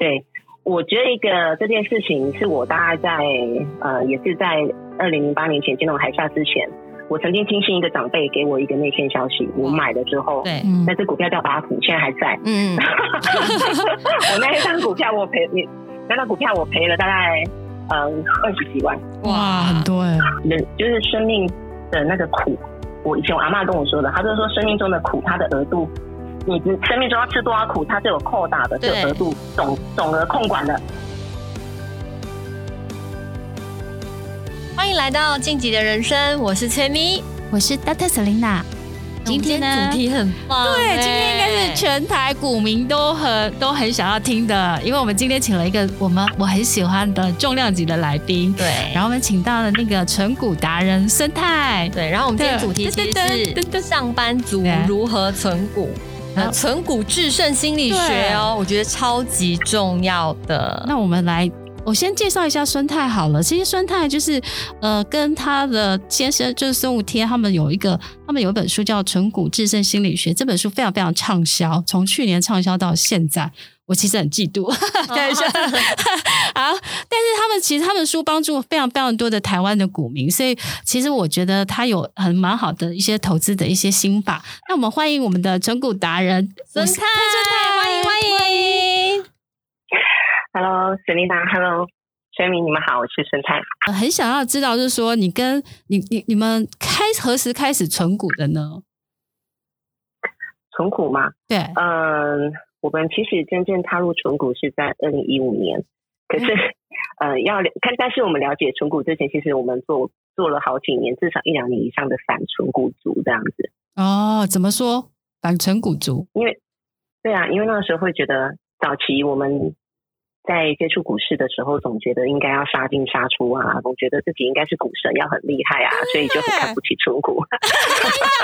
对，我觉得一个这件事情是我大概在呃，也是在二零零八年前金融海啸之前，我曾经听信一个长辈给我一个内线消息，我买了之后，对，那只股票叫八股，现在还在。嗯，我那一张股票我赔你，那张股票我赔了大概嗯二十几万。哇，很多哎。人就是生命的那个苦，我以前我阿嬷跟我说的，她就说生命中的苦，它的额度。你生命中要吃多少苦，它是有扣打的，是有额度总总额控管的。欢迎来到晋级的人生，我是崔咪，我是 Dr. Selina。今天呢，主题很棒，对，今天应该是全台股民都很都很想要听的，因为我们今天请了一个我们我很喜欢的重量级的来宾，对，然后我们请到了那个存股达人孙太，对，然后我们今天主题其实是上班族如何存股。那存股制胜心理学哦，我觉得超级重要的。那我们来，我先介绍一下孙太好了。其实孙太就是，呃，跟他的先生就是孙武天，他们有一个，他们有一本书叫《存股制胜心理学》，这本书非常非常畅销，从去年畅销到现在。我其实很嫉妒，看一下，好，但是他们其实他们书帮助非常非常多的台湾的股民，所以其实我觉得他有很蛮好的一些投资的一些心法。那我们欢迎我们的存股达人孙太，孙太，欢迎欢迎。Hello，Selena，Hello，全民你们好，我是孙太。很想要知道，就是说你跟你你你们开何时开始存股的呢？存股吗？对，嗯。我们其实真正踏入纯股是在二零一五年，可是，嗯、呃，要看，但是我们了解纯股之前，其实我们做做了好几年，至少一两年以上的反纯股族这样子。哦，怎么说反纯股族？因为，对啊，因为那个时候会觉得早期我们。在接触股市的时候，总觉得应该要杀进杀出啊，总觉得自己应该是股神，要很厉害啊，所以就很看不起存股。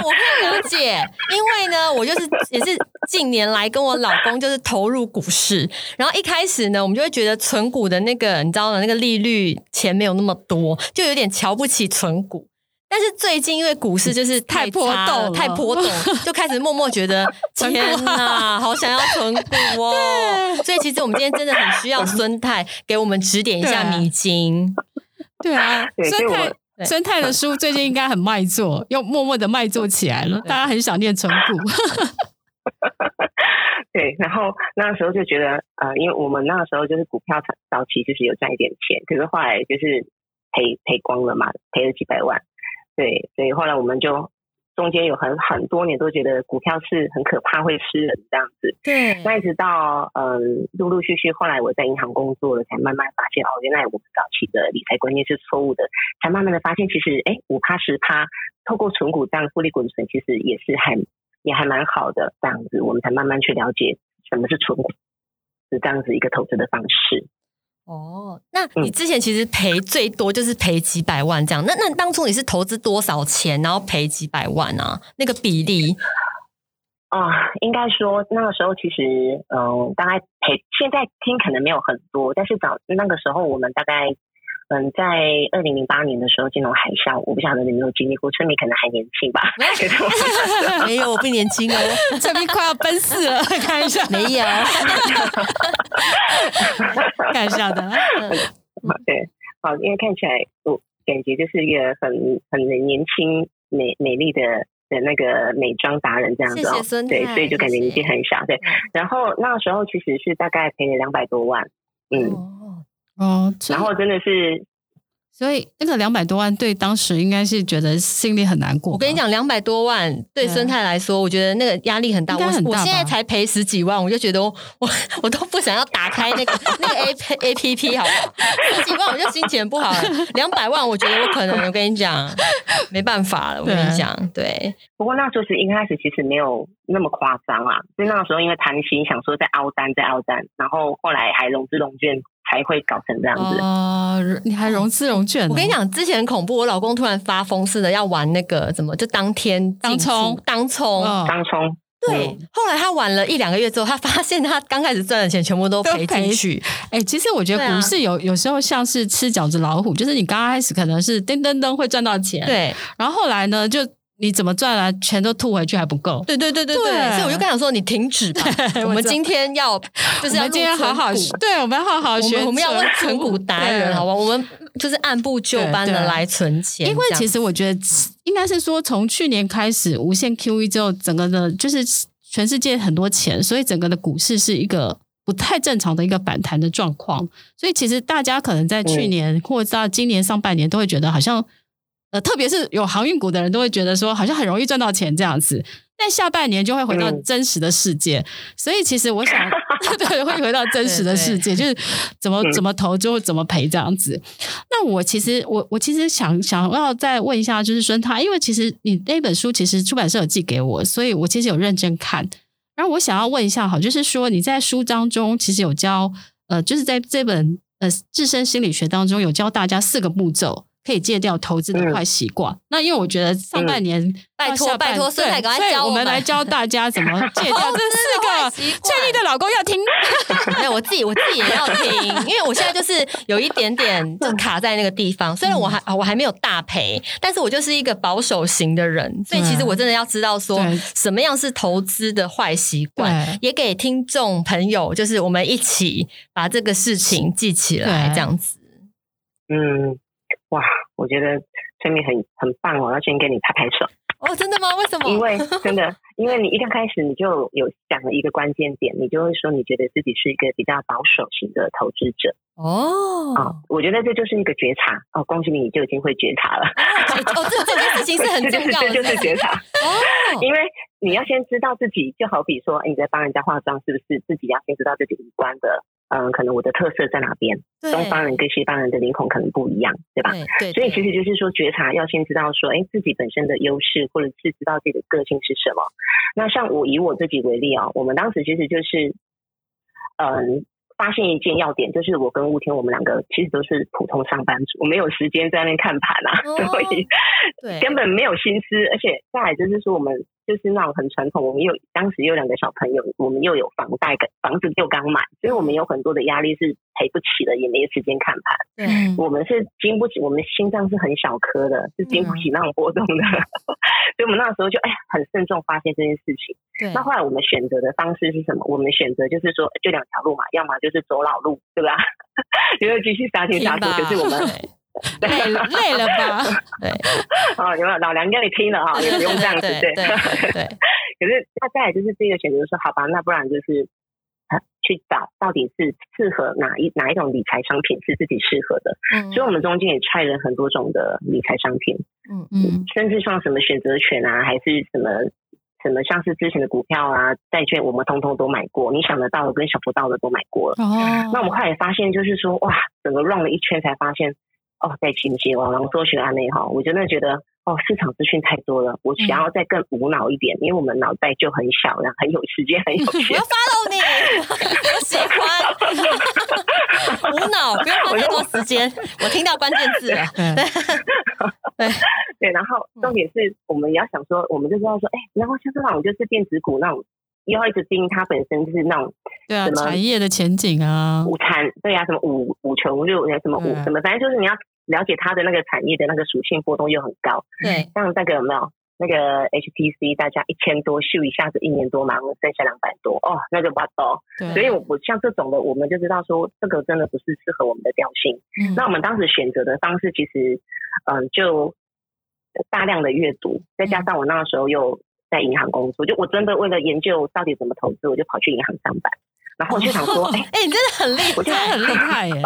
我不理解，因为呢，我就是也是近年来跟我老公就是投入股市，然后一开始呢，我们就会觉得存股的那个你知道的那个利率钱没有那么多，就有点瞧不起存股。但是最近因为股市就是太波动，太波动，就开始默默觉得 天哪，好想要存股 哦。所以其实我们今天真的很需要 孙太给我们指点一下迷津。对啊，孙太孙太的书最近应该很卖座，又默默的卖座起来了，大家很想念存股。对，然后那个时候就觉得，呃，因为我们那个时候就是股票早期就是有赚一点钱，可是后来就是赔赔光了嘛，赔了几百万。对，所以后来我们就中间有很很多年都觉得股票是很可怕，会吃人这样子。对，那一直到嗯，陆陆续续后来我在银行工作了，才慢慢发现哦，原来我们早期的理财观念是错误的，才慢慢的发现其实哎，五趴十趴，透过存股这样复利滚存，其实也是很也还蛮好的这样子，我们才慢慢去了解什么是存股，是这样子一个投资的方式。哦，那你之前其实赔最多就是赔几百万这样，那那当初你是投资多少钱，然后赔几百万啊？那个比例啊、呃，应该说那个时候其实，嗯、呃，大概赔，现在听可能没有很多，但是早那个时候我们大概。嗯，在二零零八年的时候，金融海啸，我不晓得你有没有经历过。村民可能还年轻吧？没有，我不年轻哦，崔咪快要奔四了，看一下，没有，看一下的。对，好，因为看起来我感觉就是一个很很年轻、美美丽的的那个美妆达人这样子哦。对，所以就感觉年纪很小。对，然后那个时候其实是大概赔了两百多万，嗯。哦哦，然后真的是，所以那个两百多万对当时应该是觉得心里很难过。我跟你讲，两百多万对孙太来说，我觉得那个压力很大。我我现在才赔十几万，我就觉得我 我，都不想要打开那个 那个 A A P P 好不好？十几万我就心情不好了。两百万，我觉得我可能我跟你讲没办法了。我跟你讲，对。不过那时候是一开始其实没有那么夸张啊，所以那个时候因为谈心，想说在凹单在凹单，然后后来还融资融券。才会搞成这样子啊、呃！你还融资融券、哦？我跟你讲，之前很恐怖，我老公突然发疯似的要玩那个怎么，就当天当冲当冲当冲。对，嗯、后来他玩了一两个月之后，他发现他刚开始赚的钱全部都赔进去。哎、欸，其实我觉得股市有、啊、有时候像是吃饺子老虎，就是你刚开始可能是噔噔噔会赚到钱，对，然后后来呢就。你怎么赚啊？钱都吐回去还不够。对对对对对，对所以我就跟他说：“你停止吧，我们今天要就是要今天好好对，我们要好好学，我们要问存股达人，好吧？我们就是按部就班的来存钱。因为其实我觉得应该是说，从去年开始无限 QE 之后，整个的就是全世界很多钱，所以整个的股市是一个不太正常的一个反弹的状况。所以其实大家可能在去年或者到今年上半年都会觉得好像。呃，特别是有航运股的人都会觉得说，好像很容易赚到钱这样子，但下半年就会回到真实的世界。嗯、所以其实我想，对，会回到真实的世界，对对就是怎么怎么投就会怎么赔这样子。那我其实我我其实想想要再问一下，就是孙太，因为其实你那本书其实出版社有寄给我，所以我其实有认真看。然后我想要问一下，好，就是说你在书当中其实有教，呃，就是在这本呃自身心理学当中有教大家四个步骤。可以戒掉投资的坏习惯。嗯、那因为我觉得上半年，拜托拜托，所以赶快教我们，来教大家怎么 戒掉这四个。倩妮的老公要听，没有我自己，我自己也要听，因为我现在就是有一点点就卡在那个地方。虽然我还我还没有大赔，但是我就是一个保守型的人，所以其实我真的要知道说什么样是投资的坏习惯，也给听众朋友，就是我们一起把这个事情记起来，这样子。嗯。哇，我觉得崔咪很很棒哦，要先给你拍拍手。哦，真的吗？为什么？因为 真的，因为你一刚开始你就有讲了一个关键点，你就会说你觉得自己是一个比较保守型的投资者。哦，啊，我觉得这就是一个觉察哦，恭喜你，你就已经会觉察了。哦，这这件事情是很 重要的，这就是觉察。哦，因为你要先知道自己，就好比说你在帮人家化妆，是不是自己要先知道自己五官的？嗯，可能我的特色在哪边？东方人跟西方人的脸孔可能不一样，对吧？对，对，对，所以其实就是说，觉察要先知道说，哎，自己本身的优势，或者是知道自己的个性是什么。那像我以我自己为例啊，我们当时其实就是，嗯。发现一件要点，就是我跟雾天，我们两个其实都是普通上班族，我没有时间在那边看盘啊，哦、所以对根本没有心思。而且再来就是说，我们就是那种很传统，我们又当时有两个小朋友，我们又有房贷，房子又刚买，所以我们有很多的压力是赔不起的，也没有时间看盘。嗯，我们是经不起，我们心脏是很小颗的，是经不起那种波动的。嗯、所以我们那时候就哎，很慎重发现这件事情。对，那后来我们选择的方式是什么？我们选择就是说，就两条路嘛，要么就是走老路，对吧？因为继续杀进杀出，可是我们 累了累了吧？对，哦，有没有老梁跟你拼了啊？也不用这样子，对对对。可是那再来就是这个选择，说好吧，那不然就是去找到底是适合哪一哪一种理财商品是自己适合的。嗯，所以我们中间也踹了很多种的理财商品，嗯嗯，甚至像什么选择权啊，还是什么。什么像是之前的股票啊、债券，我们通通都买过。你想得到的跟想不到的都买过了。哦。那我们后来发现，就是说，哇，整个 run 了一圈才发现，哦，在情节网上搜寻案内哈，我真的觉得，哦，市场资讯太多了。我想要再更无脑一点，嗯、因为我们脑袋就很小，然后很有时间，很有 钱。我要 follow 你，我喜欢。无脑，不用花太多时间。我听到关键字了。对对，然后重点是我们也要想说，我们就知道说，哎，然后像这种就是电子股那种，又要一直盯它本身就是那种对啊，产业的前景啊，五产对啊，什么五五穷六什么五什么，反正就是你要了解它的那个产业的那个属性波动又很高。对，像那个有没有那个 HTC，大家一千多秀一下子一年多嘛，剩下两百多哦，那就不多。对，所以我我像这种的，我们就知道说这个真的不是适合我们的调性。嗯，那我们当时选择的方式其实。嗯，就大量的阅读，再加上我那个时候又在银行工作，就我真的为了研究到底怎么投资，我就跑去银行上班。然后我就想说，哎、哦，哎、欸，你真的很厉害，我觉得很厉害耶。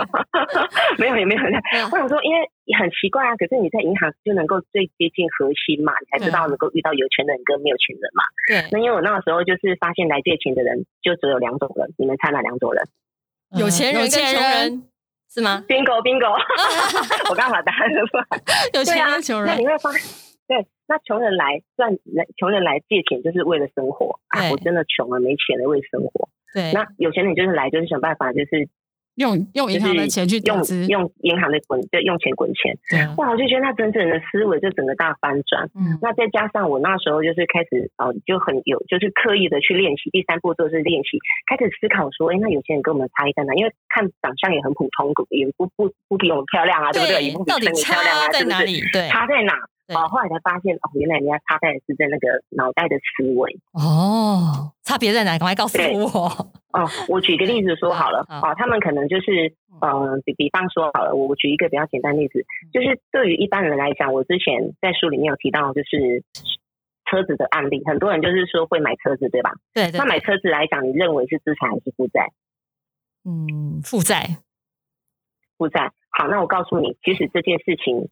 没有，也没有很厉害。我想说，因为很奇怪啊，可是你在银行就能够最接近核心嘛，你才知道能够遇到有钱人跟没有钱人嘛。对。那因为我那个时候就是发现来借钱的人就只有两种人，你们猜哪两种人？有钱人跟穷人。是吗？Bingo Bingo，我刚把答案说出来。有钱人、穷人，那你会发现，对，那穷人来赚，穷人来借钱就是为了生活啊！我真的穷了，没钱了，为生活。对，那有钱人就是来，就是想办法，就是。用用银行的钱去用用银行的滚就用钱滚钱，对哇！我就觉得那整整的思维就整个大翻转。嗯，那再加上我那时候就是开始哦，就很有就是刻意的去练习。第三步就是练习，开始思考说，哎，那有钱人跟我们差异在哪？因为看长相也很普通，也不不不比我们漂亮啊，对不对？也不比我们漂亮啊，在哪里？对，差在哪？哦，后来才发现哦，原来人家差在是在那个脑袋的思维。哦，差别在哪？赶快告诉我。哦，我举个例子说好了。好哦，他们可能就是，嗯、呃，比比方说好了，我我举一个比较简单的例子，就是对于一般人来讲，我之前在书里面有提到，就是车子的案例，很多人就是说会买车子，对吧？对，对，对。那买车子来讲，你认为是资产还是负债？嗯，负债。负债。好，那我告诉你，其实这件事情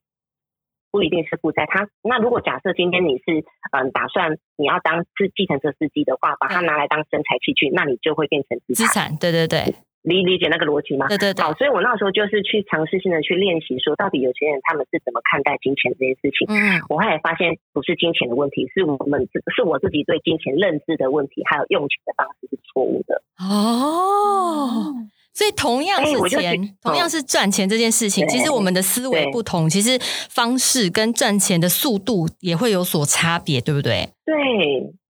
不一定是负债。他那如果假设今天你是嗯打算你要当是计程车司机的话，把它拿来当生财器具，那你就会变成资产。资产，对对对，理理解那个逻辑吗？对对对。好，所以我那时候就是去尝试性的去练习，说到底有钱人他们是怎么看待金钱这件事情。嗯，我后来发现不是金钱的问题，是我们是我自己对金钱认知的问题，还有用钱的方式是错误的。哦。所以同样是钱，同样是赚钱这件事情，其实我们的思维不同，其实方式跟赚钱的速度也会有所差别，对不对？对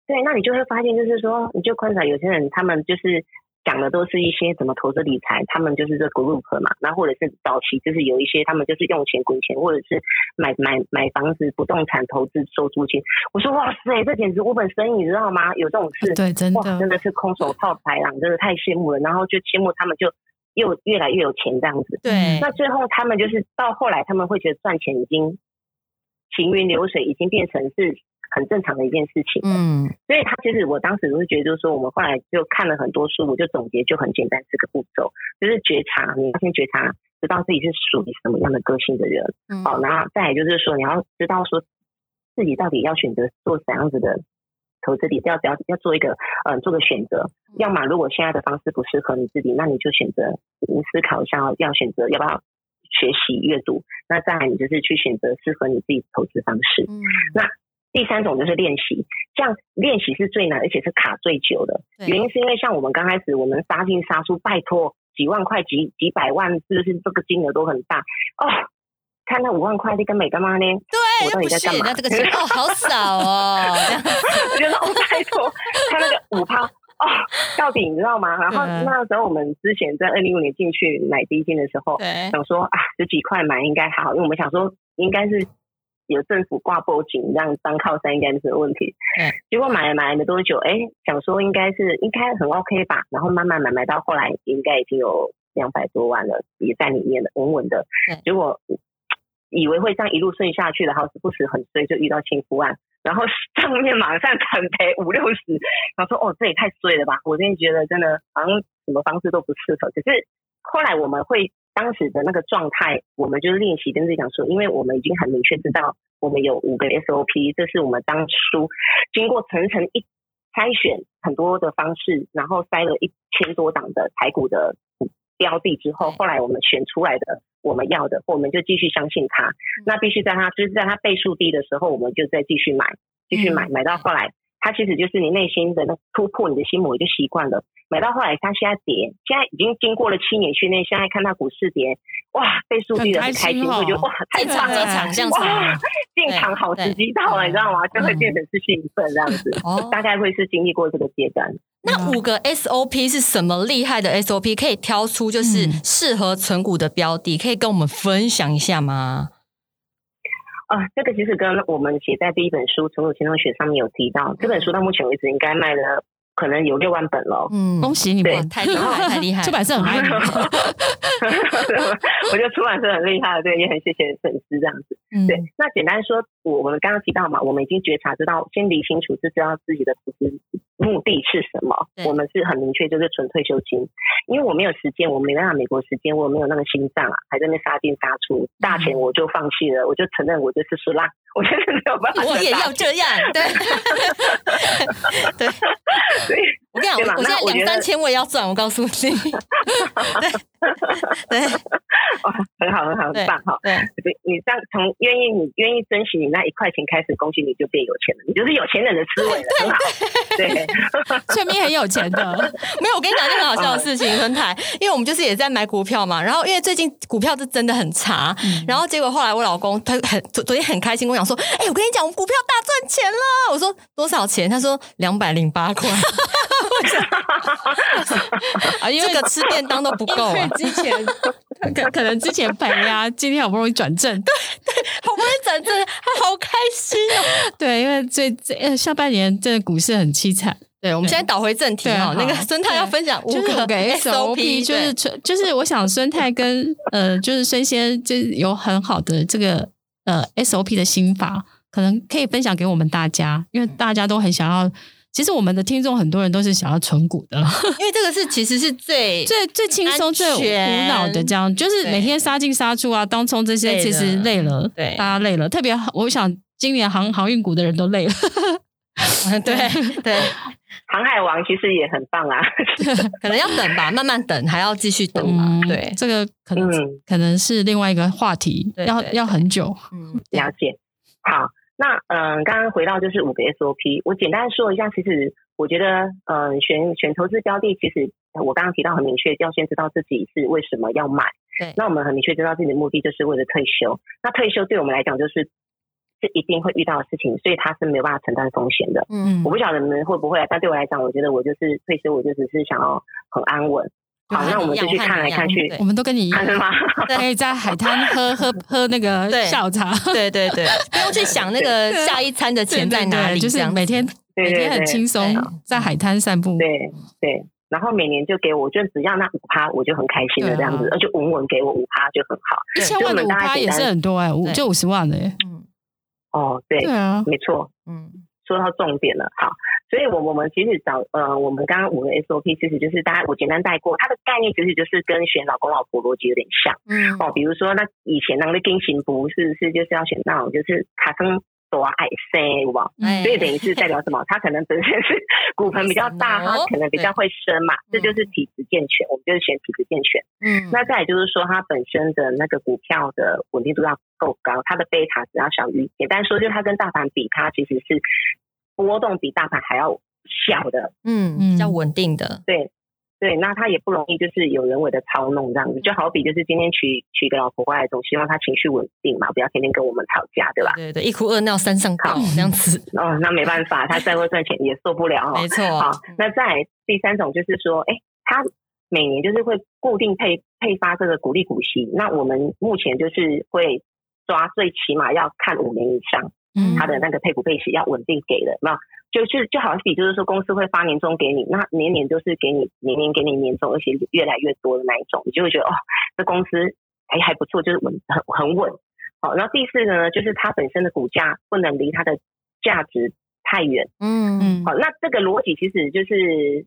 对，那你就会发现，就是说，你就观察有些人，他们就是讲的都是一些什么投资理财，他们就是这 group 嘛，那或者是早期就是有一些他们就是用钱滚钱，或者是买买买房子、不动产投资收租金。我说哇塞，这简直无本生意，你知道吗？有这种事，对，真的哇，真的是空手套白狼，真的太羡慕了。然后就羡慕他们就。又越来越有钱这样子，对。那最后他们就是到后来，他们会觉得赚钱已经行云流水，已经变成是很正常的一件事情。嗯。所以他其实我当时就会觉得，就是说我们后来就看了很多书，我就总结就很简单，四个步骤，就是觉察，你要先觉察，知道自己是属于什么样的个性的人。嗯。好，然后再来就是说，你要知道说自己到底要选择做怎样子的。投资里要要要做一个嗯、呃、做个选择，要么如果现在的方式不适合你自己，那你就选择你思考一下要选择要不要学习阅读，那再来你就是去选择适合你自己的投资方式。嗯，那第三种就是练习，这样练习是最难而且是卡最久的，原因是因为像我们刚开始我们杀进杀出，拜托几万块几几百万，是不是这个金额都很大哦？看那五万块，你跟美干嘛呢？对，我到底在干嘛？那这个钱哦，好少哦。我觉得哦，拜托，看那个五趴哦，到底你知道吗？然后那时候我们之前在二零一五年进去买第一金的时候，想说啊，十几块买应该还好，因为我们想说应该是有政府挂报警，让当靠山应该没什么问题。结果买了买了没多久，哎，想说应该是应该很 OK 吧。然后慢慢买买到后来，应该已经有两百多万了，也在里面了，稳稳的。结果。以为会这样一路顺下去的，好死不死很衰，就遇到轻浮案，然后上面马上砍赔五六十，然后说哦，这也太衰了吧！我真的觉得真的好像什么方式都不适合。可是后来我们会当时的那个状态，我们就是练习跟自己讲说，因为我们已经很明确知道，我们有五个 SOP，这是我们当初经过层层一筛选很多的方式，然后筛了一千多档的台股的标的之后，后来我们选出来的。我们要的，我们就继续相信它。那必须在它就是在它倍数低的时候，我们就再继续买，继续买，买到后来，他其实就是你内心的那突破你的心魔，就习惯了。买到后来，它现在跌，现在已经经过了七年训练，现在看到股市跌，哇，被数低的很开心，我觉得哇，太长了，哇，进场好时机到了，你知道吗？就会变成是兴奋这样子，大概会是经历过这个阶段。那五个 SOP 是什么厉害的 SOP？可以挑出就是适合存股的标的，可以跟我们分享一下吗？啊，这个其实跟我们写在第一本书《存股轻松学》上面有提到，这本书到目前为止应该卖了。可能有六万本了，嗯，恭喜你们，太厉害，太厉害，出版社很爱你。我觉得出版社很厉害，对，也很谢谢粉丝这样子。嗯、对，那简单说，我我们刚刚提到嘛，我们已经觉察知道，先理清楚，就知道自己的投资目的是什么。对我们是很明确，就是存退休金。因为我没有时间，我没办法美国时间，我没有那个心脏啊，还在那杀进杀出，大钱我就放弃了，我就承认我就是输啦，我真的没有办法。我也要这样，对，对。对，我跟你讲，我现在两三千我也要赚，我告诉你。对 对，哇，很好，很好，很棒，哈。对，你这样从愿意，你愿意珍惜你那一块钱开始，恭喜你就变有钱了，你就是有钱人的思维了，很好。对，全民 很有钱的。没有，我跟你讲一个很好笑的事情，春台，因为我们就是也在买股票嘛，然后因为最近股票是真的很差，然后结果后来我老公他很昨昨天很开心跟我讲说，哎，我跟你讲，我们股票大赚钱了。我说多少钱？他说两百零八块。啊，因为这个吃便当都不够，之前 可可能能之前赔啊，今天好不容易转正，对对，好不容易转正，他好开心哦。对，因为最最呃下半年这个股市很凄惨。对，我们现在倒回正题哈，那个孙太要分享五个 SOP，就是就是我想孙太跟呃就是孙先就有很好的这个呃 SOP 的心法，可能可以分享给我们大家，因为大家都很想要。其实我们的听众很多人都是想要存股的，因为这个是其实是最 最最轻松、最无脑的，这样就是每天杀进杀出啊，当冲这些其实累了，对，大家累了。特别我想今年航航运股的人都累了，对对。航海王其实也很棒啊，可能要等吧，慢慢等，还要继续等嘛。嗯、对，这个可能、嗯、可能是另外一个话题，对对对要要很久。嗯，了解。好。那嗯，刚刚回到就是五个 SOP，我简单说一下。其实我觉得，嗯，选选投资标的，其实我刚刚提到很明确，要先知道自己是为什么要买。对。那我们很明确知道自己的目的就是为了退休。那退休对我们来讲，就是是一定会遇到的事情，所以他是没有办法承担风险的。嗯。我不晓得你们会不会，但对我来讲，我觉得我就是退休，我就只是想要很安稳。好，那我们就去看来看去，我们都跟你一样。吗？可以 在海滩喝喝喝那个下午茶，对对对，不用去想那个下一餐的钱在哪里，就是每天每天很轻松在海滩散步，对对。然后每年就给我，就只要那五趴，我就很开心的这样子，而且稳稳给我五趴就很好。一千万的五趴也是很多哎，五就五十万的哎。嗯，哦，对，对啊，没错，嗯，说到重点了，好。所以，我我们其实找呃，我们刚刚五个 SOP，其实就是大家我简单带过，它的概念其实就是跟选老公老婆逻辑有点像，嗯，哦，比如说那以前那个定型不是是就是要选那种就是卡森多爱塞，有吧？所以等于是代表什么？他可能本身是 骨盆比较大，他可能比较会生嘛，这就是体质健全，我们就是选体质健全。嗯，那再来就是说，它本身的那个股票的稳定度要够高，它的贝塔只要小于，简单说就是它跟大盘比，它其实是。波动比大盘还要小的，嗯嗯，比较稳定的，对对，那他也不容易就是有人为的操弄这样子，就好比就是今天娶娶个老婆过来，总希望他情绪稳定嘛，不要天天跟我们吵架，对吧？对对，一哭二闹三上吊这样子，哦，那没办法，他再会赚钱也受不了，没错。好，那再第三种就是说，哎，他每年就是会固定配配发这个股利股息，那我们目前就是会抓最起码要看五年以上。嗯，他的那个配股配息要稳定给的，那就是就好比就是说公司会发年终给你，那年年都是给你年年给你年终，而且越来越多的那一种，你就会觉得哦，这公司还还不错，就是稳很很稳。好，然后第四个呢，就是它本身的股价不能离它的价值太远。嗯嗯，好，那这个逻辑其实就是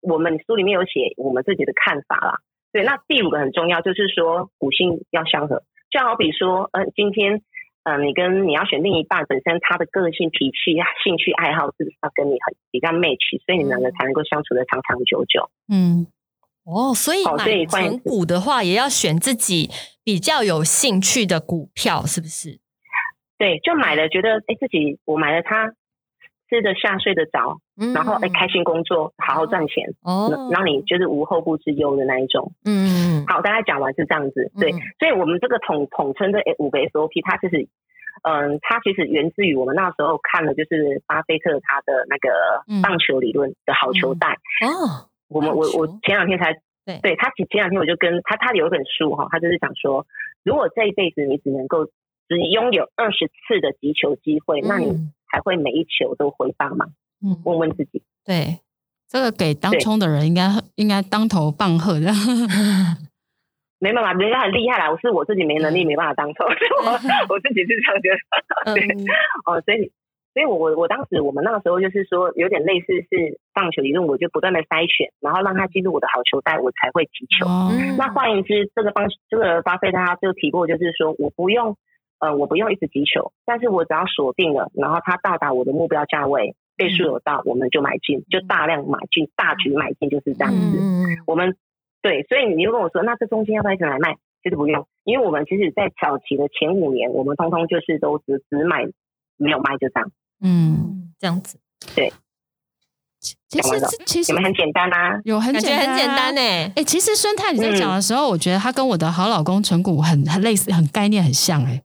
我们书里面有写我们自己的看法啦。对，那第五个很重要，就是说股性要相合，就好比说，嗯、呃，今天。嗯，你跟你要选另一半本身他的个性、脾气、兴趣、爱好是不是要跟你很比较 match，所以你们两个才能够相处的长长久久。嗯，哦，所以买成股的话，也要选自己比较有兴趣的股票，是不是？对，就买了觉得哎，自己我买了它。吃得下、睡得着，然后哎，开心工作，好好赚钱，哦，让你就是无后顾之忧的那一种。嗯，好，大概讲完是这样子。对，所以我们这个统统称的五个 SOP，它就是，嗯，它其实源自于我们那时候看了，就是巴菲特他的那个棒球理论的好球带。哦，我们我我前两天才对，对他前前两天我就跟他他有一本书哈，他就是讲说，如果这一辈子你只能够只拥有二十次的击球机会，那你。还会每一球都回放吗？嗯，问问自己。对，这个给当冲的人应该对应该当头棒喝的。没办法，人家很厉害啦。我是我自己没能力，没办法当冲，我我自己是这样觉得。对，嗯、哦，所以，所以我我我当时我们那个时候就是说，有点类似是棒球理论，我就不断的筛选，然后让他进入我的好球袋，我才会击球。嗯、那换言之，这个棒这个巴菲特他就提过，就是说我不用。呃，我不用一直击球，但是我只要锁定了，然后它到达我的目标价位，倍数有到，我们就买进，就大量买进，大举买进，就是这样子。嗯、我们对，所以你又跟我说，那这中间要不要一直来卖？其实不用，因为我们其实，在早期的前五年，我们通通就是都只只买，没有卖，就这样。嗯，这样子。对。其实其实你们很简单啊，有很简单，很简单呢。哎，其实孙太你在讲的时候，嗯、我觉得他跟我的好老公陈谷很很类似，很概念很像哎。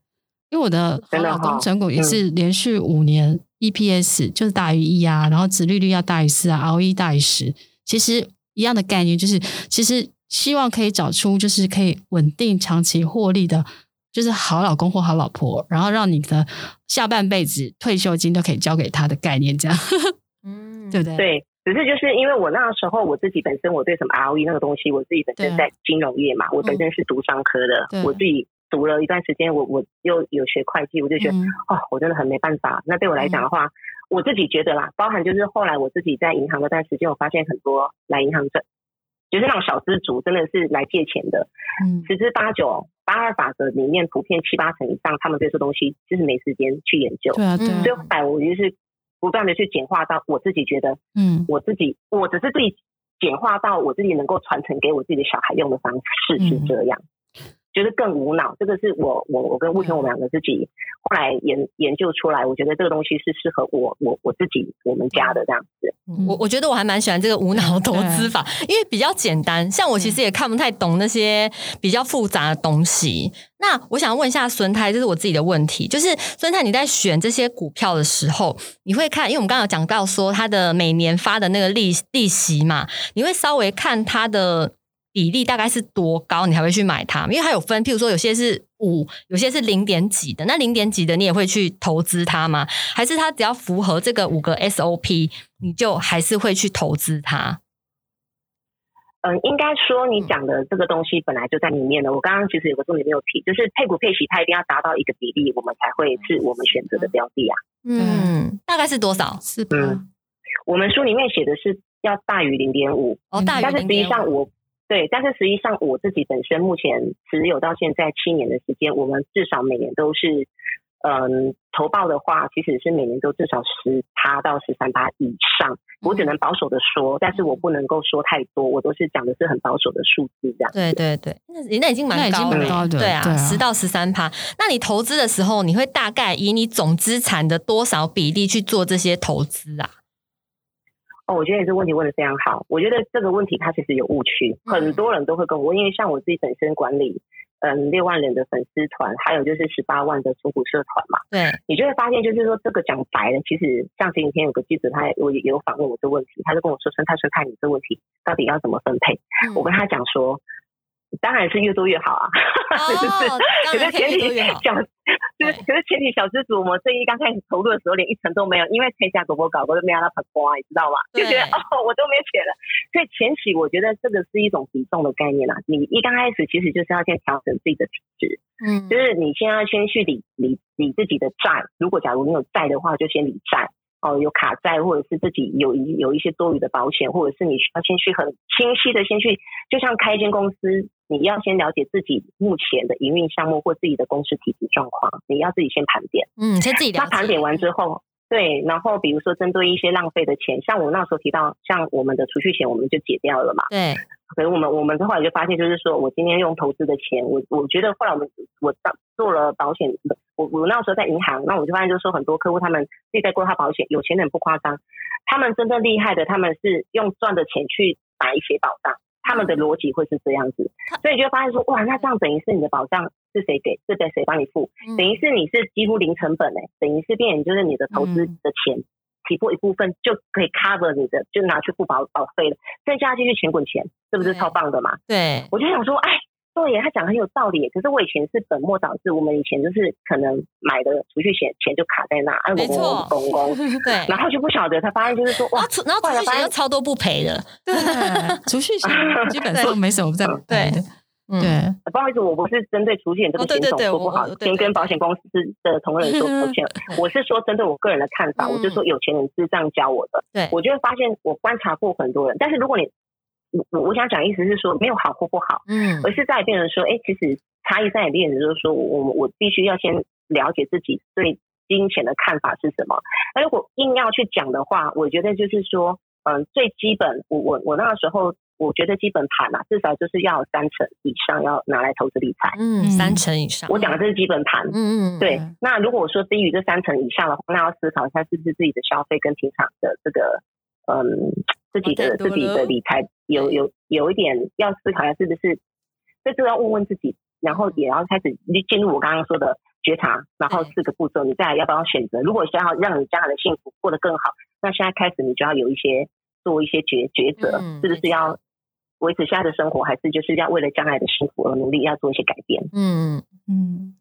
因为我的好老公成股也是连续五年 EPS 就是大于一啊，然后殖利率要大于四啊，ROE 大于十。其实一样的概念就是，其实希望可以找出就是可以稳定长期获利的，就是好老公或好老婆，然后让你的下半辈子退休金都可以交给他的概念，这样，嗯，对不对？对。只是就是因为我那时候我自己本身我对什么 ROE 那个东西，我自己本身在金融业嘛，我本身是读商科的，我自己读了一段时间，我我又有学会计，我就觉得哦，我真的很没办法。那对我来讲的话，我自己觉得啦，包含就是后来我自己在银行那段时间，我发现很多来银行挣，就是那种小资族，真的是来借钱的，嗯，十之八九八二法则里面普遍七八成以上，他们对这东西就是没时间去研究，对啊，对，所以后来我就是。不断的去简化到我自己觉得，嗯，我自己我只是自己简化到我自己能够传承给我自己的小孩用的方式是这样。嗯觉得更无脑，这个是我我我跟悟婷我们两个自己后来研研究出来，我觉得这个东西是适合我我我自己我们家的这样子。我我觉得我还蛮喜欢这个无脑投资法，因为比较简单。像我其实也看不太懂那些比较复杂的东西。那我想问一下孙太，这是我自己的问题，就是孙太你在选这些股票的时候，你会看，因为我们刚刚有讲到说它的每年发的那个利利息嘛，你会稍微看它的。比例大概是多高，你才会去买它？因为它有分，譬如说有些是五，有些是零点几的。那零点几的你也会去投资它吗？还是它只要符合这个五个 SOP，你就还是会去投资它？嗯，应该说你讲的这个东西本来就在里面的。我刚刚其实有个重点没有提，就是配股配息，它一定要达到一个比例，我们才会是我们选择的标的啊。嗯，大概是多少？是嗯，我们书里面写的是要大于零点五哦，大于但是实际上我。对，但是实际上我自己本身目前持有到现在七年的时间，我们至少每年都是，嗯，投报的话，其实是每年都至少十趴到十三趴以上。我只能保守的说，但是我不能够说太多，我都是讲的是很保守的数字这样。对对对，那那已经蛮高了，高的对啊，十到十三趴。那你投资的时候，你会大概以你总资产的多少比例去做这些投资啊？哦，我觉得你这个问题问的非常好。我觉得这个问题它其实有误区，很多人都会跟我问，因为像我自己本身管理，嗯，六万人的粉丝团，还有就是十八万的出股社团嘛。对，你就会发现，就是说这个讲白了，其实像前几天有个记者，他也我也有访问我这个问题，他就跟我说：“说他说看，你这个问题到底要怎么分配？”嗯、我跟他讲说。当然是越多越好啊！哈哈，可是前提小，就是可是前提小资主，我们生意刚开始投入的时候，连一成都没有，因为天下狗狗搞过都没有那么光，你知道吗？就觉得哦，我都没钱了。所以前期我觉得这个是一种比重的概念啊。你一刚开始其实就是要先调整自己的体质，嗯，就是你先要先去理理理自己的债。如果假如你有债的话，就先理债。哦，有卡债，或者是自己有一有一些多余的保险，或者是你需要先去很清晰的先去，就像开一间公司，你要先了解自己目前的营运项目或自己的公司体制状况，你要自己先盘点。嗯，先自己。那盘点完之后，对，然后比如说针对一些浪费的钱，像我那时候提到，像我们的储蓄险，我们就解掉了嘛。对。可是我们我们后来就发现，就是说我今天用投资的钱，我我觉得后来我们我当做了保险，我我那时候在银行，那我就发现就是说很多客户他们自己在规划保险，有钱人不夸张，他们真正厉害的，他们是用赚的钱去买一些保障，他们的逻辑会是这样子，所以就发现说哇，那这样等于是你的保障是谁给，是在谁帮你付，等于是你是几乎零成本哎，等于是变成就是你的投资的钱。提拨一部分就可以 cover 你的，就拿去付保保费了，剩下继续钱滚钱，是不是超棒的嘛？对，我就想说，哎，对耶，他讲很有道理。可是我以前是本末倒置，我们以前就是可能买的储蓄险钱就卡在那，没错，公公对，然后就不晓得，他发现就是说，哇，然后储蓄险又超多不赔的，对，储蓄险基本上没什么在 赔的。嗯，对，不好意思，我不是针对储蓄险这个险种说不好，先跟保险公司的同仁说抱歉。我是说针对我个人的看法，我就说有钱人是这样教我的。对，我就会发现我观察过很多人，但是如果你，我我想讲意思是说没有好或不好，嗯，而是在变成说，哎，其实差异在变成就是说我我必须要先了解自己对金钱的看法是什么。那如果硬要去讲的话，我觉得就是说，嗯，最基本，我我我那个时候。我觉得基本盘嘛，至少就是要三成以上要拿来投资理财。嗯，三成以上。我讲的这是基本盘。嗯嗯。对。那如果我说低于这三成以上的话，那要思考一下是不是自己的消费跟平常的这个，嗯，自己的自己的理财有有有一点要思考一下是不是，这就要问问自己，然后也要开始进入我刚刚说的觉察，然后四个步骤，你再来要不要选择？如果想要让你将来的幸福过得更好，那现在开始你就要有一些做一些抉抉择，是不是要？维持现在的生活，还是就是要为了将来的幸福而努力，要做一些改变。嗯嗯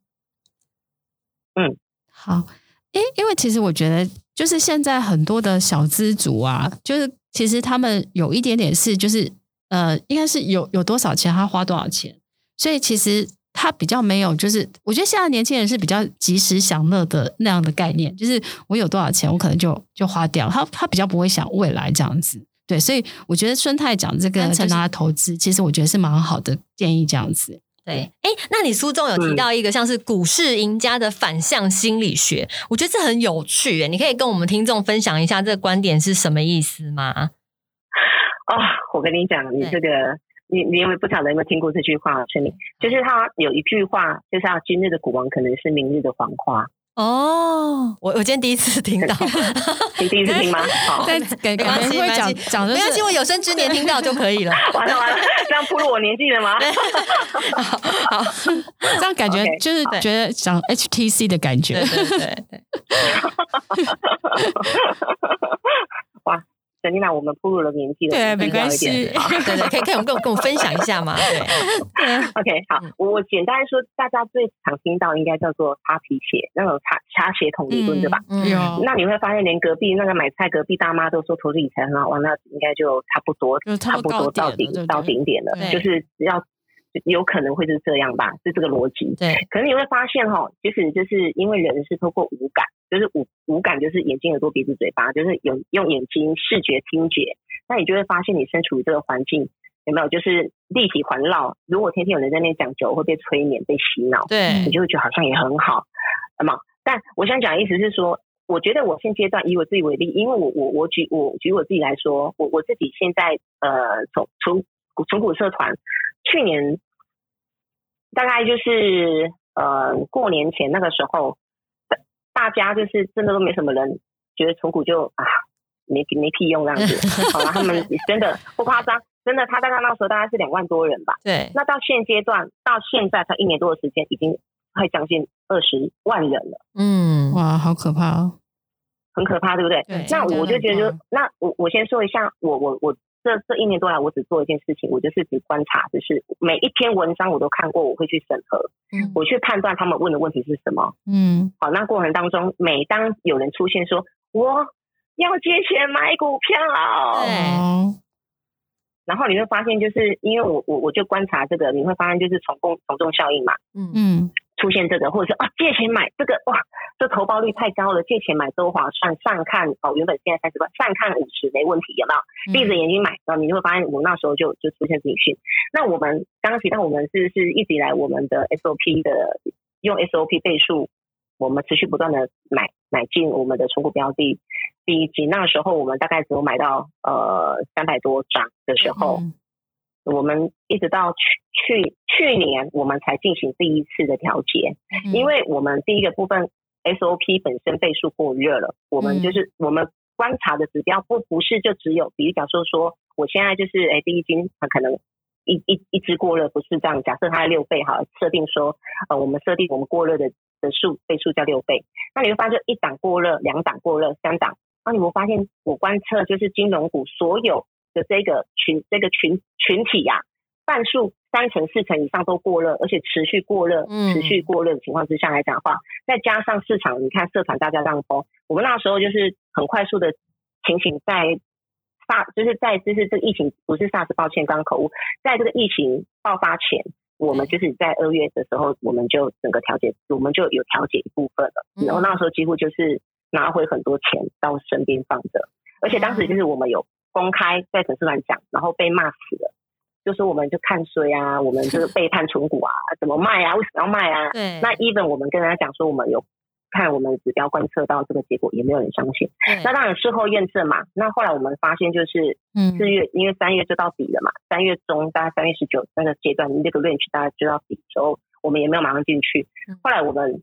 嗯，好。诶，因为其实我觉得，就是现在很多的小资族啊，就是其实他们有一点点是，就是呃，应该是有有多少钱，他花多少钱，所以其实他比较没有，就是我觉得现在年轻人是比较及时享乐的那样的概念，就是我有多少钱，我可能就就花掉，他他比较不会想未来这样子。对，所以我觉得孙太讲这个趁他投资，其实我觉得是蛮好的建议，这样子。对，哎，那你书中有提到一个像是股市赢家的反向心理学，嗯、我觉得这很有趣，哎，你可以跟我们听众分享一下这个观点是什么意思吗？哦，我跟你讲，你这个，你你有没有不晓得有没有听过这句话，是你，就是他有一句话，就是要今日的股王可能是明日的黄花。哦，我我今天第一次听到，你第一次听吗？好，没关系，没关系，没关系，我有生之年听到就可以了。完了完了，这样暴露我年纪了吗？好，这样感觉就是觉得讲 HTC 的感觉，对对对。哇。肯定啦，我们步入了年纪了，对，没关系，对对，可以可以，跟我跟我分享一下嘛，对，OK，好，我简单说，大家最常听到应该叫做擦皮鞋，那种擦擦鞋桶理论，对吧？嗯，那你会发现，连隔壁那个买菜隔壁大妈都说投资理财很好，玩，那应该就差不多，差不多到顶到顶点了，就是要。有可能会是这样吧，是这个逻辑。对，可是你会发现哈，其实就是因为人是透过五感，就是五五感就是眼睛、耳朵、鼻子、嘴巴，就是有用眼睛视觉、听觉，那你就会发现你身处于这个环境有没有，就是立体环绕。如果天天有人在那边讲酒，会被催眠、被洗脑，对，你就会觉得好像也很好，那么，但我想讲的意思是说，我觉得我现阶段以我自己为例，因为我我我举我举我自己来说，我我自己现在呃从从从古社团。去年大概就是呃过年前那个时候，大家就是真的都没什么人觉得存股就啊没没屁用这样子，好了，他们真的不夸张，真的他大概那时候大概是两万多人吧。对。那到现阶段到现在才一年多的时间，已经快将近二十万人了。嗯，哇，好可怕哦，很可怕，对不对？对。那我就觉得，那我我先说一下，我我我。这这一年多来，我只做一件事情，我就是只观察，就是每一篇文章我都看过，我会去审核，嗯，我去判断他们问的问题是什么，嗯，好，那过程当中，每当有人出现说我要借钱买股票，对，然后你会发现，就是因为我我我就观察这个，你会发现就是从共从众效应嘛，嗯嗯。出现这个，或者是啊，借钱买这个，哇，这投报率太高了，借钱买都划算，上看哦，原本现在三十块，上看五十没问题，有没有？闭着眼睛买，然后你就会发现，我那时候就就出现警讯。那我们刚刚提到，我们是是一直以来我们的 SOP 的用 SOP 倍数，我们持续不断的买买进我们的重股标的。第一季那时候，我们大概只有买到呃三百多张的时候。嗯我们一直到去去去年，我们才进行第一次的调节，因为我们第一个部分 SOP 本身倍数过热了，我们就是我们观察的指标不不是就只有，比如假设说，我现在就是哎第一金它可能一一一只过热不是这样，假设它的六倍哈，设定说呃我们设定我们过热的的数倍数叫六倍，那你会发现一档过热，两档过热，三档，那你会发现我观测就是金融股所有。的这个群这个群群体呀、啊，半数三成四成以上都过热，而且持续过热，持续过热的情况之下来讲的话，再加上市场，你看社团大家让风，我们那时候就是很快速的情形在发，就是在就是这个疫情不是 SARS，抱歉，刚刚口误，在这个疫情爆发前，我们就是在二月的时候，我们就整个调节，我们就有调节一部分了，然后那时候几乎就是拿回很多钱到身边放着，而且当时就是我们有。公开在粉丝团讲，然后被骂死了，就说我们就看衰啊，我们就是背叛存股啊，怎么卖啊？为什么要卖啊？对。那 even 我们跟大家讲说，我们有看我们指标观测到这个结果，也没有人相信。那当然事后验证嘛。那后来我们发现，就是四月，嗯、因为三月就到底了嘛，三月中大概三月十九那个阶段，那个 range 大概就到底之后，我们也没有马上进去。后来我们。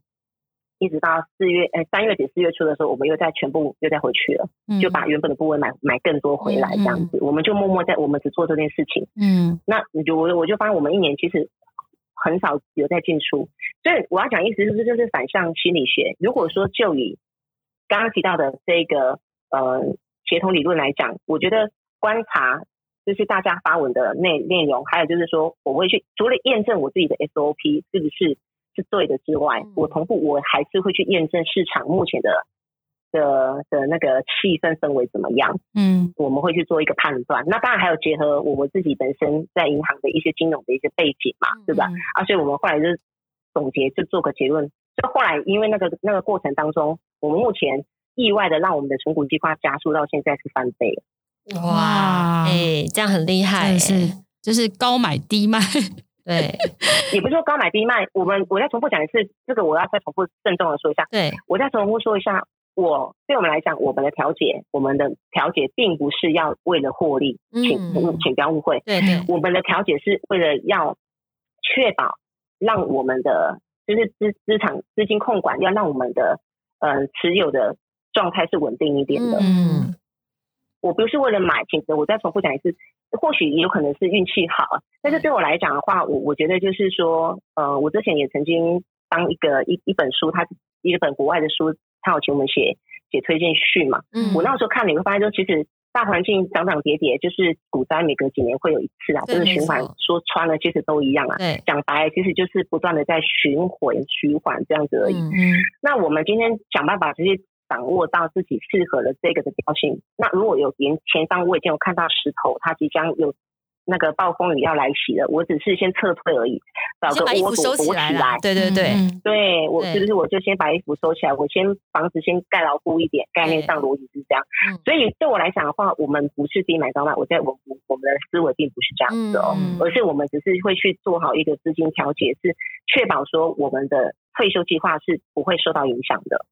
一直到四月，呃，三月底四月初的时候，我们又再全部又再回去了，嗯、就把原本的部位买买更多回来，这样子，嗯、我们就默默在我们只做这件事情。嗯，那你就我我就发现我们一年其实很少有在进出，所以我要讲意思是不是就是反向心理学？如果说就以刚刚提到的这个呃协同理论来讲，我觉得观察就是大家发文的内内容，还有就是说我会去除了验证我自己的 SOP 是不是是对的之外，我同步我还是会去验证市场目前的。的的那个气氛氛围怎么样？嗯，我们会去做一个判断。那当然还有结合我们自己本身在银行的一些金融的一些背景嘛，对吧？啊，所以我们后来就总结，就做个结论。就后来因为那个那个过程当中，我们目前意外的让我们的存股计划加速到现在是翻倍了。哇，哎、欸，这样很厉害、欸，是就是高买低卖。对，也不是说高买低卖。我们我再重复讲一次，这个我要再重复郑重的说一下。对，我再重复说一下。我对我们来讲，我们的调解，我们的调解并不是要为了获利，请请不要误会。对对，我们的调解是为了要确保让我们的就是资资产资金控管，要让我们的呃持有的状态是稳定一点的。嗯，我不是为了买，请我再重复讲一次，或许也有可能是运气好，但是对我来讲的话，我我觉得就是说，呃，我之前也曾经当一个一一本书，它一本国外的书。他有请我们写写推荐序嘛？嗯，我那时候看你会发现说，其实大环境涨涨跌跌，就是股灾每隔几年会有一次啊，就是循环。说穿了，其实都一样啊。对，讲白了，其实就是不断的在循环循环这样子而已。嗯，那我们今天想办法直接掌握到自己适合的这个的调性。那如果有前前方我已经有看到石头，它即将有。那个暴风雨要来袭了，我只是先撤退而已，找个窝躲躲起来。对对对，嗯、对我是不是我就先把衣服收起来，我先房子先盖牢固一点，概念上逻辑是这样。所以对我来讲的话，我们不是低买高卖，我在我我们的思维并不是这样子哦，嗯、而是我们只是会去做好一个资金调节，是确保说我们的退休计划是不会受到影响的。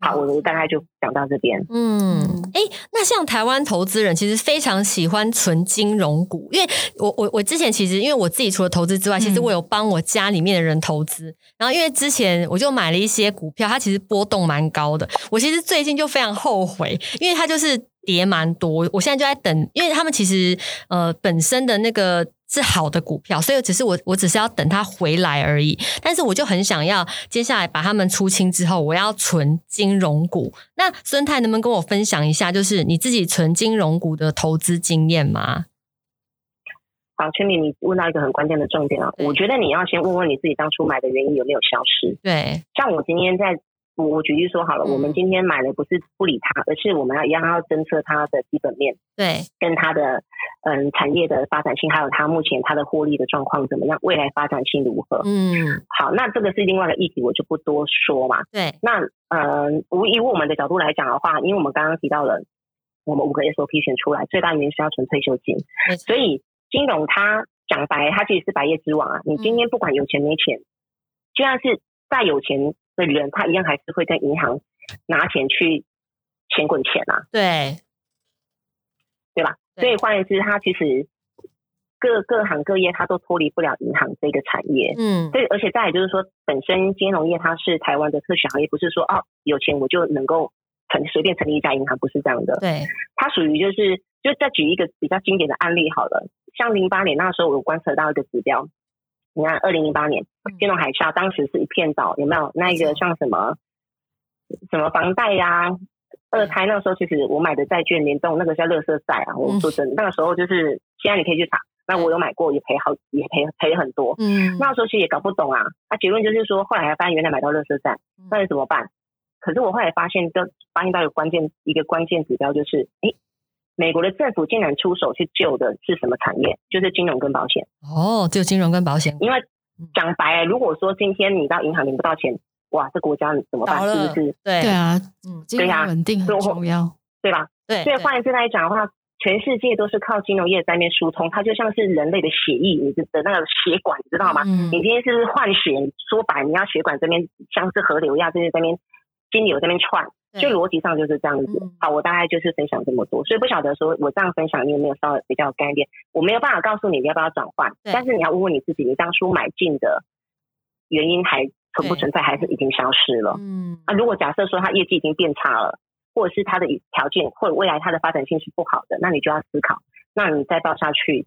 好，我大概就讲到这边。嗯，哎，那像台湾投资人其实非常喜欢存金融股，因为我我我之前其实因为我自己除了投资之外，其实我有帮我家里面的人投资。然后因为之前我就买了一些股票，它其实波动蛮高的。我其实最近就非常后悔，因为它就是跌蛮多。我现在就在等，因为他们其实呃本身的那个。是好的股票，所以只是我，我只是要等它回来而已。但是我就很想要，接下来把它们出清之后，我要存金融股。那孙太能不能跟我分享一下，就是你自己存金融股的投资经验吗？好，千里，你问到一个很关键的重点啊！我觉得你要先问问你自己当初买的原因有没有消失。对，像我今天在。我我举例说好了，嗯、我们今天买的不是不理它，而是我们要一样要侦测它的基本面，对，跟它的嗯产业的发展性，还有它目前它的获利的状况怎么样，未来发展性如何？嗯，好，那这个是另外一个议题，我就不多说嘛。对，那嗯，无以我们的角度来讲的话，因为我们刚刚提到了我们五个 SOP 选出来，最大原因是要存退休金，错所以金融它讲白，它其实是百业之王啊。你今天不管有钱没钱，嗯、就算是再有钱。的人，他一样还是会跟银行拿钱去钱滚钱啊，对，对吧？对，所以换言之，他其实各各行各业他都脱离不了银行这个产业。嗯，对，而且再也就是说，本身金融业它是台湾的特许行业，不是说哦有钱我就能够成随便成立一家银行，不是这样的。对，它属于就是，就再举一个比较经典的案例好了，像零八年那时候，我有观测到一个指标。你看，二零零八年金融海啸，当时是一片倒，有没有？那一个像什么什么房贷呀、啊，二胎那个时候，其实我买的债券联动那个叫乐色债啊。我说真的，那个时候就是现在你可以去查，那我有买过，也赔好，也赔赔很多。嗯，那个时候其实也搞不懂啊。那结论就是说，后来还发现原来买到乐色债，那你怎么办？可是我后来发现，就发现到一个关键一个关键指标，就是诶。美国的政府竟然出手去救的是什么产业？就是金融跟保险。哦，就金融跟保险。因为讲白了，如果说今天你到银行领不到钱，哇，这国家怎么办？是不是？对对啊，嗯，金融稳定很重要，对吧？对。所以换言之来讲的话，全世界都是靠金融业在那边疏通，它就像是人类的血液，你的那个血管，你知道吗？嗯。你今天是不是换血？说白，你要血管这边像是河流一样，就是在那边金流在那边串。就逻辑上就是这样子，嗯、好，我大概就是分享这么多，所以不晓得说我这样分享你有没有稍微比较干净，我没有办法告诉你你要不要转换，但是你要问问你自己，你当初买进的原因还存不存在，还是已经消失了？嗯，啊，如果假设说它业绩已经变差了，或者是它的条件或者未来它的发展性是不好的，那你就要思考，那你再报下去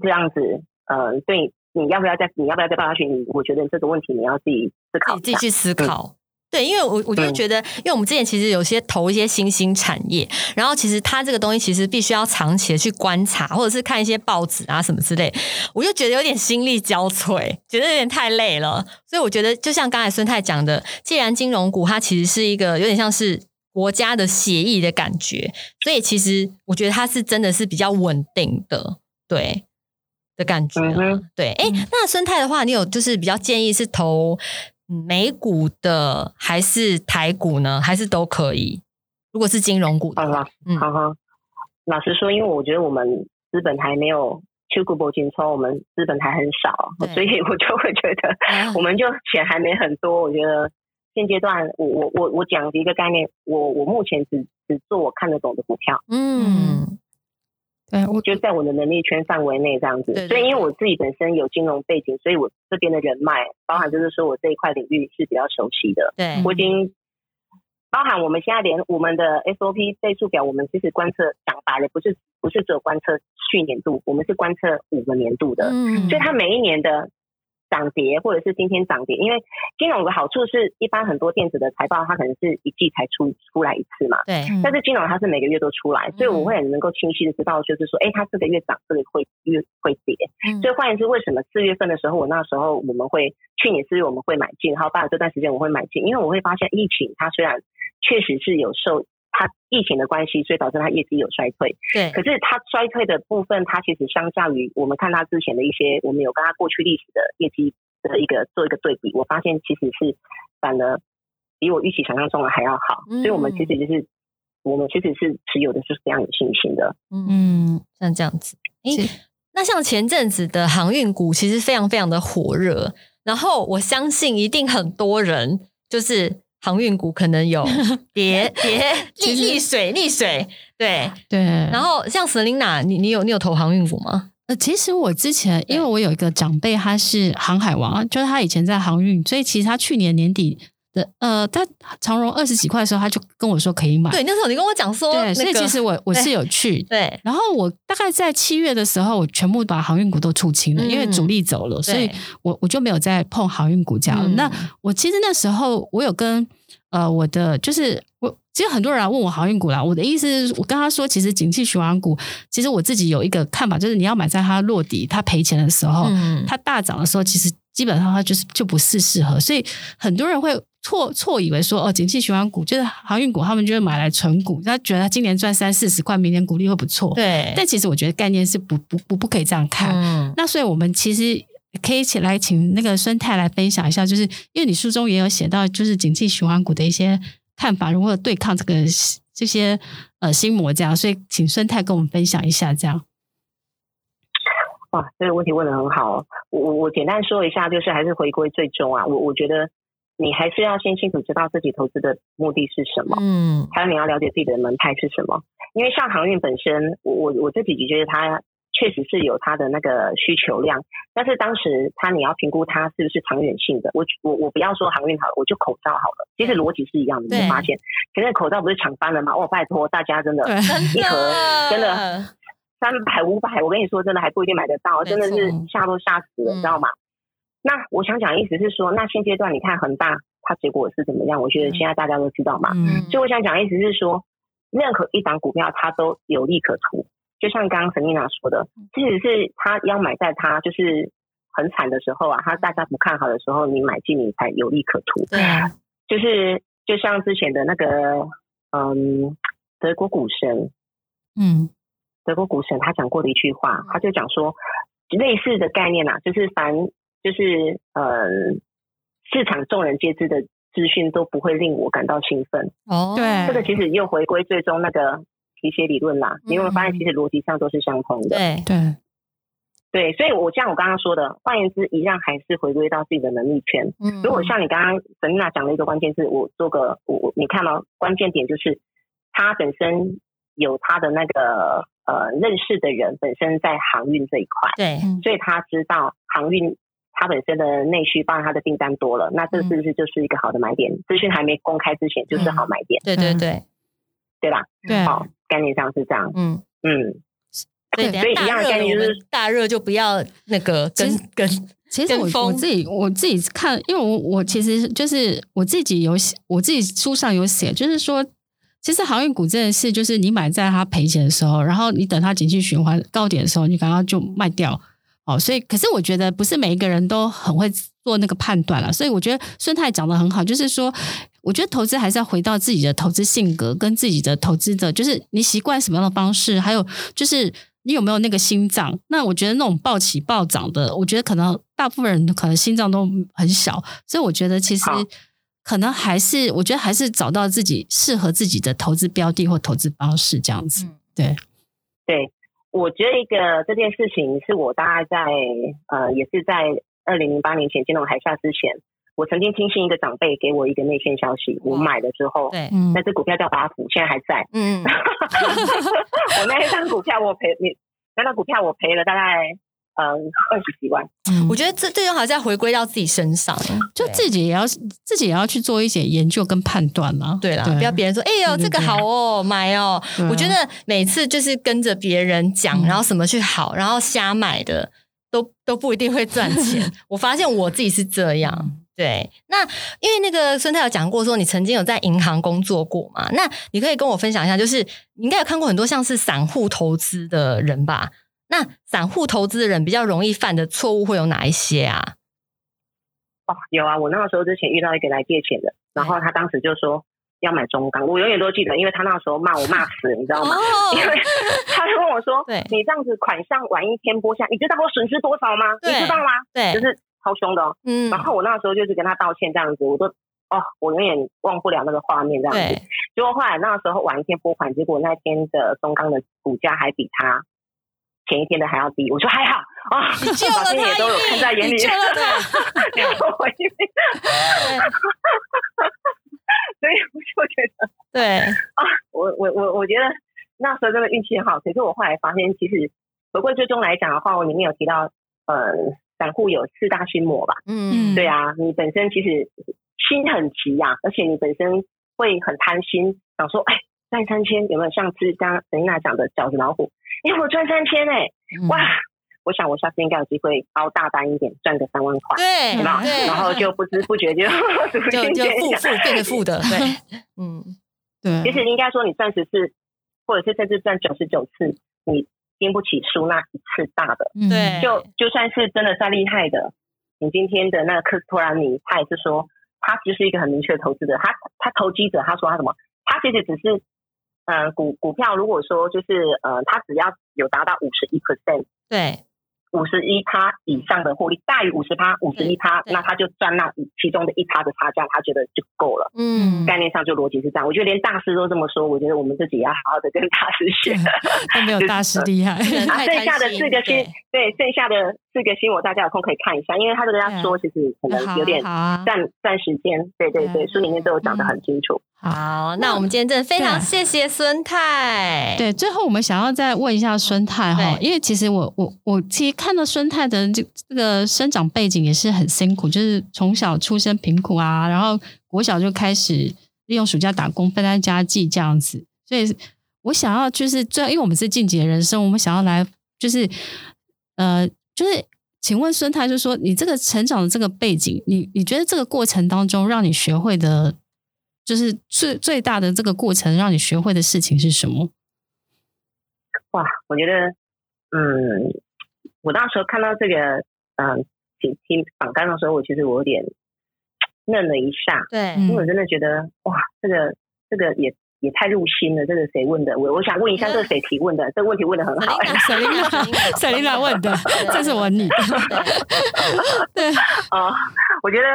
这样子，呃，对，你要不要再你要不要再报下去？你我觉得这个问题你要自己思考，自己去思。考。嗯对，因为我我就觉得，因为我们之前其实有些投一些新兴产业，然后其实它这个东西其实必须要长期的去观察，或者是看一些报纸啊什么之类，我就觉得有点心力交瘁，觉得有点太累了。所以我觉得，就像刚才孙太讲的，既然金融股它其实是一个有点像是国家的协议的感觉，所以其实我觉得它是真的是比较稳定的，对的感觉。嗯、对，哎，那孙太的话，你有就是比较建议是投美股的还是台股呢？还是都可以？如果是金融股的话，好嗯，好好。老实说，因为我觉得我们资本还没有去股博进出，我们资本还很少，所以我就会觉得，我们就钱还没很多。我觉得现阶段，我我我我讲的一个概念，我我目前只只做我看得懂的股票，嗯。对，我觉得在我的能力圈范围内这样子，对对对，所以因为我自己本身有金融背景，所以我这边的人脉，包含就是说我这一块领域是比较熟悉的。对，我已经包含我们现在连我们的 SOP 倍数表，我们其实观测讲白了，不是不是只有观测去年度，我们是观测五个年度的，嗯，所以它每一年的。涨跌或者是今天涨跌，因为金融的好处是一般很多电子的财报，它可能是一季才出出来一次嘛。对。但是金融它是每个月都出来，所以我会很能够清晰的知道，就是说，哎、欸，它这个月涨，这个会月会跌。所以换言之，为什么四月份的时候，我那时候我们会去年四月我们会买进，然后到了这段时间我会买进，因为我会发现疫情它虽然确实是有受。它疫情的关系，所以导致它业绩有衰退。对，可是它衰退的部分，它其实相较于我们看它之前的一些，我们有跟它过去历史的业绩的一个做一个对比，我发现其实是反而比我预期想象中的还要好。嗯、所以，我们其实就是我们其实是持有的是非常有信心的。嗯，像这样子。诶，那像前阵子的航运股，其实非常非常的火热。然后，我相信一定很多人就是。航运股可能有 跌跌 溺溺水溺水，对对。然后像 Selina，你你有你有投航运股吗？呃，其实我之前因为我有一个长辈，他是航海王，就是他以前在航运，所以其实他去年年底。的呃，他长荣二十几块的时候，他就跟我说可以买。对，那时候你跟我讲说，对，那个、所以其实我我是有去。对，然后我大概在七月的时候，我全部把航运股都出清了，嗯、因为主力走了，所以我我就没有再碰航运股价了。嗯、那我其实那时候我有跟呃我的就是我，其实很多人来问我航运股啦。我的意思是我跟他说，其实景气循环股，其实我自己有一个看法，就是你要买在它落底、它赔钱的时候，嗯、它大涨的时候，其实基本上它就是就不是适合。所以很多人会。错错以为说哦，景气循环股就是航运股，他们就会买来存股，他觉得他今年赚三四十块，明年股利会不错。对，但其实我觉得概念是不不不不可以这样看。嗯，那所以我们其实可以一起来请那个孙太来分享一下，就是因为你书中也有写到，就是景气循环股的一些看法，如何对抗这个这些呃心魔这样，所以请孙太跟我们分享一下这样。哇，这个问题问得很好，我我我简单说一下，就是还是回归最终啊，我我觉得。你还是要先清楚知道自己投资的目的是什么，嗯，还有你要了解自己的门派是什么。因为像航运本身，我我我自己觉得它确实是有它的那个需求量，但是当时它你要评估它是不是长远性的。我我我不要说航运好了，我就口罩好了，其实逻辑是一样的。你会发现，现在口罩不是抢翻了吗？哦，拜托大家真的，一盒真的三百五百，我跟你说真的还不一定买得到，真的是吓都吓死了，你知道吗？那我想讲的意思是说，那现阶段你看恒大，它结果是怎么样？我觉得现在大家都知道嘛。嗯。所以我想讲的意思是说，任何一档股票它都有利可图。就像刚刚 Selina 说的，即使是他要买在它就是很惨的时候啊，他大家不看好的时候，你买进你才有利可图。对。就是就像之前的那个，嗯，德国股神，嗯，德国股神他讲过的一句话，他就讲说，类似的概念啊，就是凡。就是呃，市场众人皆知的资讯都不会令我感到兴奋。哦，对，这个其实又回归最终那个皮鞋理论啦。你有没有发现，其实逻辑上都是相通的。对对对，所以我像我刚刚说的，换言之，一样还是回归到自己的能力圈。嗯，如果像你刚刚 Selina 讲的一个关键字，我做个我我你看到关键点就是，它本身有他的那个呃认识的人本身在航运这一块，对，所以他知道航运。它本身的内需，包括它的订单多了，那这是不是就是一个好的买点？资讯还没公开之前，就是好买点。对对对，对吧？对，好，概念上是这样。嗯嗯，对，所以一样的概念就是大热就不要那个跟跟。其实我我自己我自己看，因为我我其实就是我自己有写，我自己书上有写，就是说，其实航运股这件事，就是你买在它赔钱的时候，然后你等它景气循环高点的时候，你刚刚就卖掉哦。所以，可是我觉得不是每一个人都很会做那个判断了。所以，我觉得孙太讲得很好，就是说，我觉得投资还是要回到自己的投资性格跟自己的投资的，就是你习惯什么样的方式，还有就是。你有没有那个心脏？那我觉得那种暴起暴涨的，我觉得可能大部分人可能心脏都很小，所以我觉得其实可能还是，我觉得还是找到自己适合自己的投资标的或投资方式这样子。对，对，我觉得一个这件事情是我大概在呃，也是在二零零八年前金融海啸之前。我曾经听信一个长辈给我一个内线消息，我买了之后，对，那只股票叫八福，现在还在。嗯，我那一张股票我赔你，那张股票我赔了大概嗯二十几万。嗯，我觉得这最终好像回归到自己身上，就自己也要自己也要去做一些研究跟判断嘛。对啦，不要别人说，哎呦这个好哦，买哦。我觉得每次就是跟着别人讲，然后什么去好，然后瞎买的都都不一定会赚钱。我发现我自己是这样。对，那因为那个孙太有讲过说，你曾经有在银行工作过嘛？那你可以跟我分享一下，就是你应该有看过很多像是散户投资的人吧？那散户投资人比较容易犯的错误会有哪一些啊？哦，有啊，我那个时候之前遇到一个来借钱的，然后他当时就说要买中钢，我永远都记得，因为他那时候骂我骂死了，你知道吗？哦、因为他就跟我说，对你这样子款项晚一天拨下，你知道我损失多少吗？你知道吗？对，就是。超凶的哦，嗯，然后我那时候就是跟他道歉这样子，我都哦，我永远忘不了那个画面这样子。结果后来那时候晚一天拨款，结果那天的中钢的股价还比他前一天的还要低。我说还好啊，你救了他，也都有看在眼里，你救了 所以我就觉得，对啊，我我我我觉得那时候真的运气很好。可是我后来发现，其实回归最终来讲的话，我里面有提到，嗯。散户有四大心魔吧？嗯，对啊，你本身其实心很急呀、啊，而且你本身会很贪心，想说，哎，赚三千有没有像是刚刚 Selina 讲的饺子老虎？哎，我赚三千哎，哇！我想我下次应该有机会包大单一点，赚个三万块，对？然后就不知不觉就 就就负负变成负的，对，嗯，对。其实应该说，你赚十次，或者是甚至赚九十九次，你。经不起输那一次大的，对，就就算是真的再厉害的，你今天的那个克斯托兰尼，他也是说，他其实是一个很明确的投资者，他他投机者，他说他什么？他其实只是，呃，股股票如果说就是呃，它只要有达到五十一 percent，对。五十一趴以上的获利大于五十趴，五十一趴，那他就赚那其中的一趴的差价，他觉得就够了。嗯，概念上就逻辑是这样。我觉得连大师都这么说，我觉得我们自己要好好的跟大师学。都没有大师厉害。啊，剩下的四个星，对，剩下的四个星，我大家有空可以看一下，因为他跟大家说，其实可能有点占占时间。对对对，书里面都有讲的很清楚。好，那我们今天真的非常谢谢孙太。对，最后我们想要再问一下孙太哈，因为其实我我我其实。看到孙太的这这个生长背景也是很辛苦，就是从小出身贫苦啊，然后国小就开始利用暑假打工分担家计这样子。所以我想要就是最，因为我们是进击的人生，我们想要来就是呃，就是请问孙太，就是说你这个成长的这个背景，你你觉得这个过程当中让你学会的，就是最最大的这个过程让你学会的事情是什么？哇，我觉得嗯。我那时候看到这个，嗯，听听访谈的时候，我其实我有点愣了一下，对，因为我真的觉得，哇，这个这个也也太入心了。这个谁问的？我我想问一下，这个谁提问的？这个问题问的很好。Selina，Selina 问的，这是我你。对啊，我觉得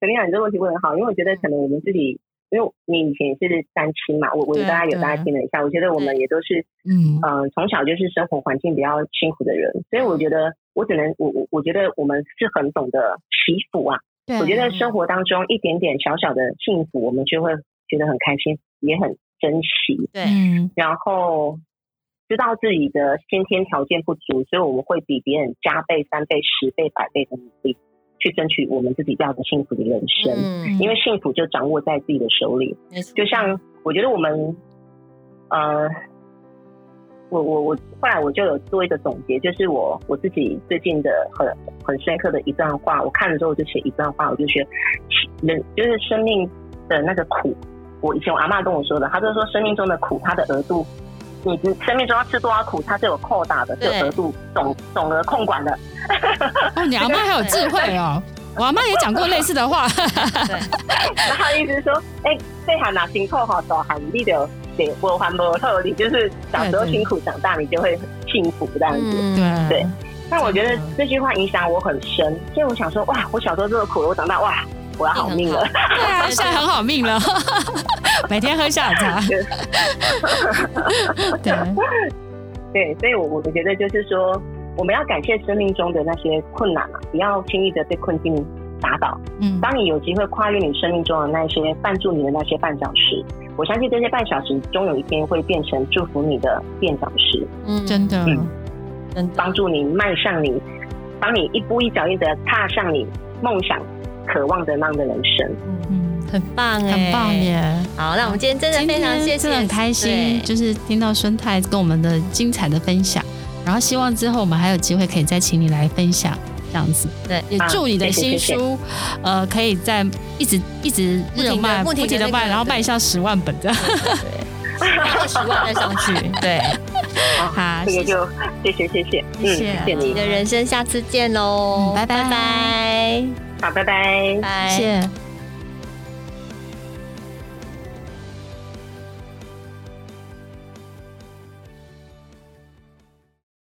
Selina 你这个问题问得很好，因为我觉得可能我们自己。因为你以前也是单亲嘛，我我大家有大家听了一下，我觉得我们也都是，嗯嗯，从小就是生活环境比较辛苦的人，所以我觉得我只能我我我觉得我们是很懂得祈福啊。我觉得生活当中一点点小小的幸福，我们就会觉得很开心，也很珍惜。对，然后知道自己的先天条件不足，所以我们会比别人加倍、三倍、十倍、百倍的努力。去争取我们自己要的幸福的人生，嗯、因为幸福就掌握在自己的手里。嗯、就像我觉得我们，呃，我我我后来我就有做一个总结，就是我我自己最近的很很深刻的一段话，我看了之后我就写一段话，我就觉得人就是生命的那个苦。我以前我阿妈跟我说的，她就是说生命中的苦，它的额度，你你生命中要吃多少苦，它是有扣打的，是有额度总总额控管的。哦，你阿妈 还有智慧哦。我阿妈也讲过类似的话，对，然后意思是说，哎、欸，这喊拿辛苦哈，小孩你就得我还不透，你就是小时候辛苦，长大你就会幸福这样子，对。对。那我觉得这句话影响我很深，所以我想说，哇，我小时候这么苦，我长大哇，我要好命了，对啊，现在很好命了，每天喝下午茶，对。对，所以我我觉得就是说。我们要感谢生命中的那些困难嘛，不要轻易的被困境打倒。嗯，当你有机会跨越你生命中的那些绊住你的那些绊脚石，我相信这些绊脚石终有一天会变成祝福你的垫脚石。嗯，真的，嗯，帮助你迈向你，帮你一步一脚印的踏上你梦想、渴望的那样的人生。嗯，很棒哎，很棒耶！好，那我们今天真的非常谢谢，真的很开心，就是听到孙太跟我们的精彩的分享。然后希望之后我们还有机会可以再请你来分享这样子，对，也祝你的新书，谢谢呃，可以在一直一直热卖，不停的卖，然后卖下十万本这样，对，二十万再上去，对，好，这个就谢谢谢谢，谢谢。你，你的人生下次见喽，拜。拜拜，好，拜拜，拜，谢谢。